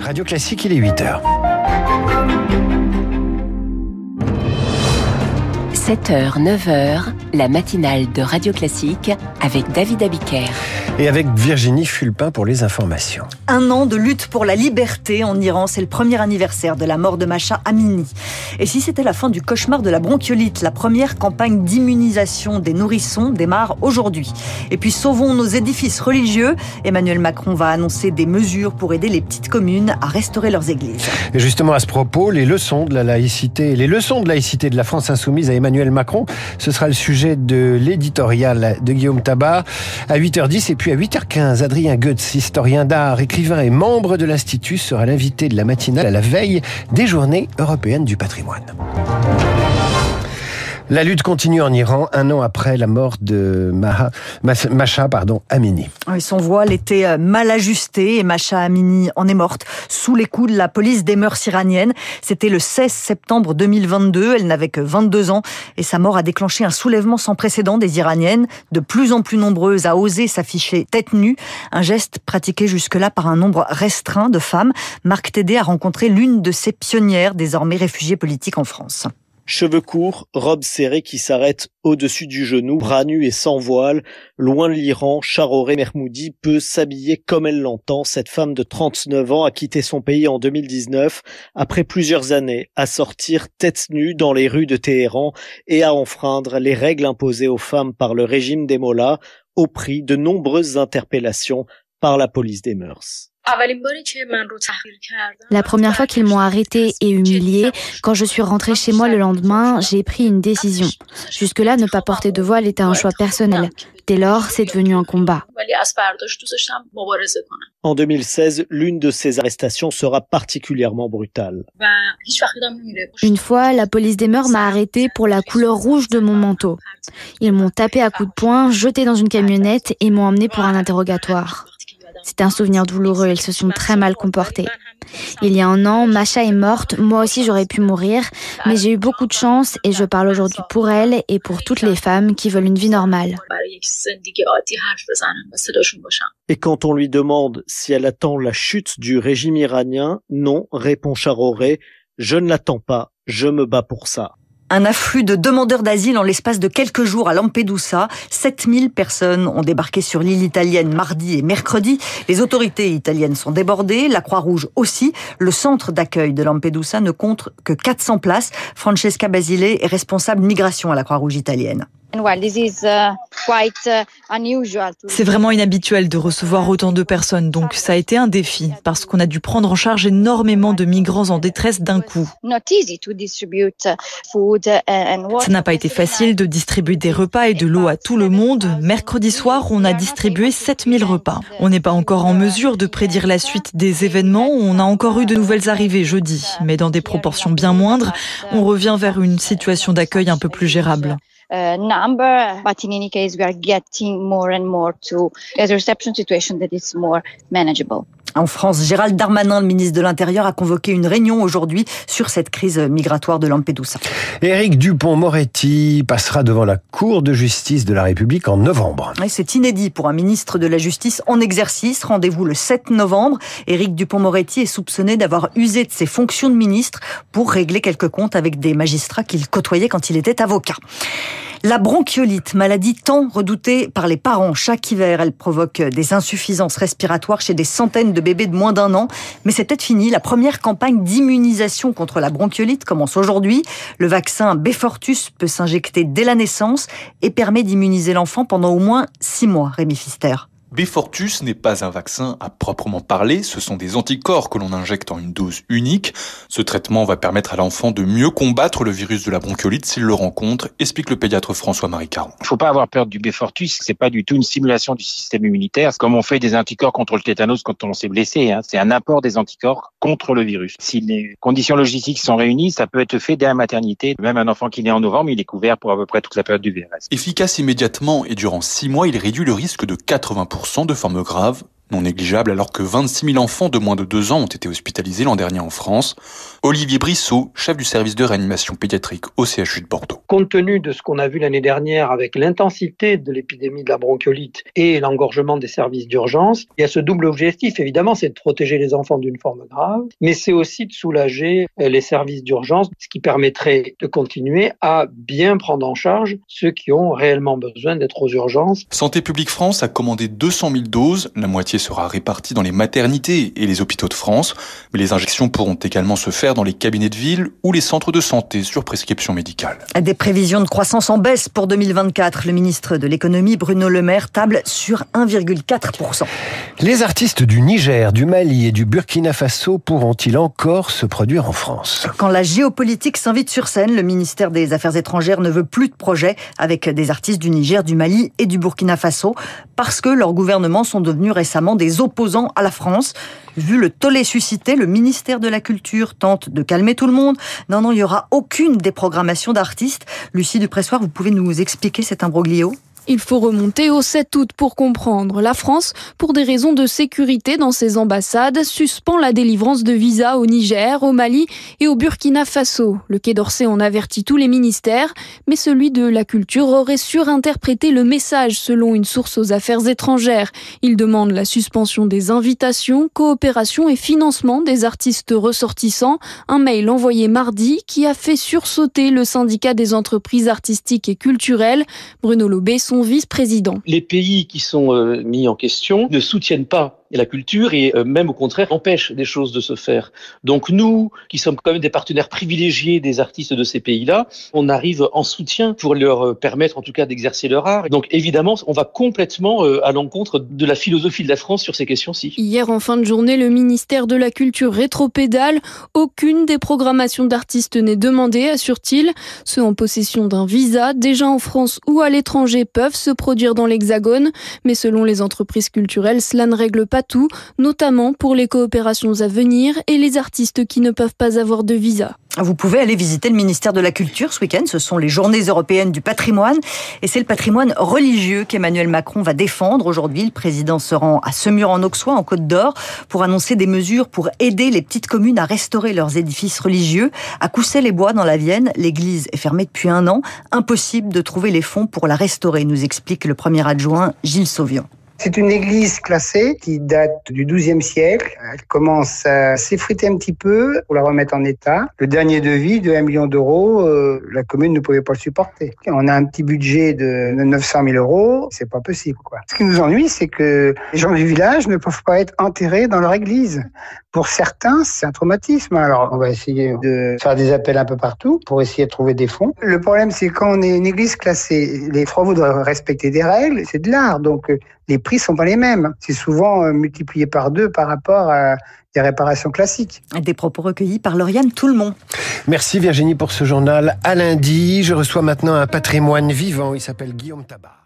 Radio Classique, il est 8h. 7h, 9h, la matinale de Radio Classique avec David Abiker. Et avec Virginie Fulpin pour les informations. Un an de lutte pour la liberté en Iran, c'est le premier anniversaire de la mort de Masha Amini. Et si c'était la fin du cauchemar de la bronchiolite, la première campagne d'immunisation des nourrissons démarre aujourd'hui. Et puis sauvons nos édifices religieux. Emmanuel Macron va annoncer des mesures pour aider les petites communes à restaurer leurs églises. Et justement à ce propos, les leçons de la laïcité, les leçons de laïcité de la France insoumise à Emmanuel Macron, ce sera le sujet de l'éditorial de Guillaume Tabar à 8h10 et puis à 8h15, Adrien Goetz, historien d'art, écrivain et membre de l'Institut, sera l'invité de la matinale à la veille des journées européennes du patrimoine. La lutte continue en Iran un an après la mort de Maha, Masha pardon, Amini. son voile était euh, mal ajusté et Masha Amini en est morte sous les coups de la police des mœurs iraniennes. C'était le 16 septembre 2022. Elle n'avait que 22 ans et sa mort a déclenché un soulèvement sans précédent des Iraniennes, de plus en plus nombreuses à oser s'afficher tête nue, un geste pratiqué jusque-là par un nombre restreint de femmes. Marc Tédé a rencontré l'une de ces pionnières, désormais réfugiées politiques en France. Cheveux courts, robe serrée qui s'arrête au-dessus du genou, bras nus et sans voile, loin de l'Iran, Charoré Mermoudi peut s'habiller comme elle l'entend. Cette femme de 39 ans a quitté son pays en 2019 après plusieurs années à sortir tête nue dans les rues de Téhéran et à enfreindre les règles imposées aux femmes par le régime des Mollahs au prix de nombreuses interpellations par la police des mœurs. La première fois qu'ils m'ont arrêté et humilié, quand je suis rentrée chez moi le lendemain, j'ai pris une décision. Jusque-là, ne pas porter de voile était un choix personnel. Dès lors, c'est devenu un combat. En 2016, l'une de ces arrestations sera particulièrement brutale. Une fois, la police des mœurs m'a arrêté pour la couleur rouge de mon manteau. Ils m'ont tapé à coups de poing, jeté dans une camionnette et m'ont emmené pour un interrogatoire. C'était un souvenir douloureux, ils se sont très mal comportés. Il y a un an, Macha est morte, moi aussi j'aurais pu mourir, mais j'ai eu beaucoup de chance et je parle aujourd'hui pour elle et pour toutes les femmes qui veulent une vie normale. Et quand on lui demande si elle attend la chute du régime iranien, non, répond Charoré, je ne l'attends pas, je me bats pour ça. Un afflux de demandeurs d'asile en l'espace de quelques jours à Lampedusa. 7000 personnes ont débarqué sur l'île italienne mardi et mercredi. Les autorités italiennes sont débordées, la Croix-Rouge aussi. Le centre d'accueil de Lampedusa ne compte que 400 places. Francesca Basile est responsable migration à la Croix-Rouge italienne. Uh, uh, C'est vraiment inhabituel de recevoir autant de personnes, donc ça a été un défi parce qu'on a dû prendre en charge énormément de migrants en détresse d'un coup. Ça n'a pas été facile de distribuer des repas et de l'eau à tout le monde. Mercredi soir, on a distribué 7000 repas. On n'est pas encore en mesure de prédire la suite des événements. On a encore eu de nouvelles arrivées jeudi, mais dans des proportions bien moindres. On revient vers une situation d'accueil un peu plus gérable. Uh, number, but in any case, we are getting more and more to as a reception situation that is more manageable. En France, Gérald Darmanin, le ministre de l'Intérieur, a convoqué une réunion aujourd'hui sur cette crise migratoire de Lampedusa. Éric Dupont-Moretti passera devant la Cour de justice de la République en novembre. C'est inédit pour un ministre de la Justice en exercice. Rendez-vous le 7 novembre. Éric Dupont-Moretti est soupçonné d'avoir usé de ses fonctions de ministre pour régler quelques comptes avec des magistrats qu'il côtoyait quand il était avocat. La bronchiolite, maladie tant redoutée par les parents chaque hiver, elle provoque des insuffisances respiratoires chez des centaines de bébés de moins d'un an. Mais c'est peut-être fini. La première campagne d'immunisation contre la bronchiolite commence aujourd'hui. Le vaccin Befortus peut s'injecter dès la naissance et permet d'immuniser l'enfant pendant au moins six mois. Rémi Fister. Befortus n'est pas un vaccin à proprement parler, ce sont des anticorps que l'on injecte en une dose unique. Ce traitement va permettre à l'enfant de mieux combattre le virus de la bronchiolite s'il le rencontre, explique le pédiatre François-Marie Caron. Il ne faut pas avoir peur du Befortus, c'est pas du tout une simulation du système immunitaire, comme on fait des anticorps contre le tétanos quand on s'est blessé, hein. c'est un apport des anticorps contre le virus. Si les conditions logistiques sont réunies, ça peut être fait dès la maternité. Même un enfant qui naît en novembre, il est couvert pour à peu près toute la période du VRS. Efficace immédiatement et durant six mois, il réduit le risque de 80% de formes graves non négligeable alors que 26 000 enfants de moins de 2 ans ont été hospitalisés l'an dernier en France. Olivier Brissot, chef du service de réanimation pédiatrique au CHU de Bordeaux. Compte tenu de ce qu'on a vu l'année dernière avec l'intensité de l'épidémie de la bronchiolite et l'engorgement des services d'urgence, il y a ce double objectif, évidemment, c'est de protéger les enfants d'une forme grave, mais c'est aussi de soulager les services d'urgence, ce qui permettrait de continuer à bien prendre en charge ceux qui ont réellement besoin d'être aux urgences. Santé publique France a commandé 200 000 doses, la moitié sera répartie dans les maternités et les hôpitaux de France, mais les injections pourront également se faire dans les cabinets de ville ou les centres de santé sur prescription médicale. Des prévisions de croissance en baisse pour 2024. Le ministre de l'économie Bruno Le Maire table sur 1,4%. Les artistes du Niger, du Mali et du Burkina Faso pourront-ils encore se produire en France? Quand la géopolitique s'invite sur scène, le ministère des Affaires étrangères ne veut plus de projets avec des artistes du Niger, du Mali et du Burkina Faso parce que leurs gouvernements sont devenus récemment des opposants à la France. Vu le tollé suscité, le ministère de la Culture tente de calmer tout le monde. Non, non, il n'y aura aucune déprogrammation d'artistes. Lucie Dupressoir, vous pouvez nous expliquer cet imbroglio? Il faut remonter au 7 août pour comprendre. La France, pour des raisons de sécurité dans ses ambassades, suspend la délivrance de visas au Niger, au Mali et au Burkina Faso. Le Quai d'Orsay en avertit tous les ministères, mais celui de la culture aurait surinterprété le message selon une source aux affaires étrangères. Il demande la suspension des invitations, coopération et financement des artistes ressortissants. Un mail envoyé mardi qui a fait sursauter le syndicat des entreprises artistiques et culturelles. Bruno Lobé, Les pays qui sont euh, mis en question ne soutiennent pas et la culture et euh, même au contraire empêche des choses de se faire. Donc nous, qui sommes quand même des partenaires privilégiés des artistes de ces pays-là, on arrive en soutien pour leur euh, permettre en tout cas d'exercer leur art. Donc évidemment, on va complètement euh, à l'encontre de la philosophie de la France sur ces questions-ci. Hier en fin de journée, le ministère de la Culture rétropédale. Aucune des programmations d'artistes n'est demandée, assure-t-il. Ceux en possession d'un visa, déjà en France ou à l'étranger, peuvent se produire dans l'Hexagone. Mais selon les entreprises culturelles, cela ne règle pas tout, notamment pour les coopérations à venir et les artistes qui ne peuvent pas avoir de visa. Vous pouvez aller visiter le ministère de la Culture ce week-end. Ce sont les journées européennes du patrimoine. Et c'est le patrimoine religieux qu'Emmanuel Macron va défendre aujourd'hui. Le président se rend à Semur-en-Auxois, en Côte d'Or, pour annoncer des mesures pour aider les petites communes à restaurer leurs édifices religieux. À Coussay-les-Bois, dans la Vienne, l'église est fermée depuis un an. Impossible de trouver les fonds pour la restaurer, nous explique le premier adjoint Gilles Sauvion. C'est une église classée qui date du XIIe siècle. Elle commence à s'effriter un petit peu pour la remettre en état. Le dernier devis de 1 million d'euros, euh, la commune ne pouvait pas le supporter. On a un petit budget de 900 000 euros, c'est pas possible. Quoi. Ce qui nous ennuie, c'est que les gens du village ne peuvent pas être enterrés dans leur église. Pour certains, c'est un traumatisme. Alors, on va essayer de faire des appels un peu partout pour essayer de trouver des fonds. Le problème, c'est quand on est une église classée, les travaux doivent respecter des règles, c'est de l'art. Donc, les prix sont pas les mêmes. C'est souvent euh, multiplié par deux par rapport à des réparations classiques. Des propos recueillis par Lauriane Tout-le-Monde. Merci Virginie pour ce journal. À lundi, je reçois maintenant un patrimoine vivant. Il s'appelle Guillaume Tabar.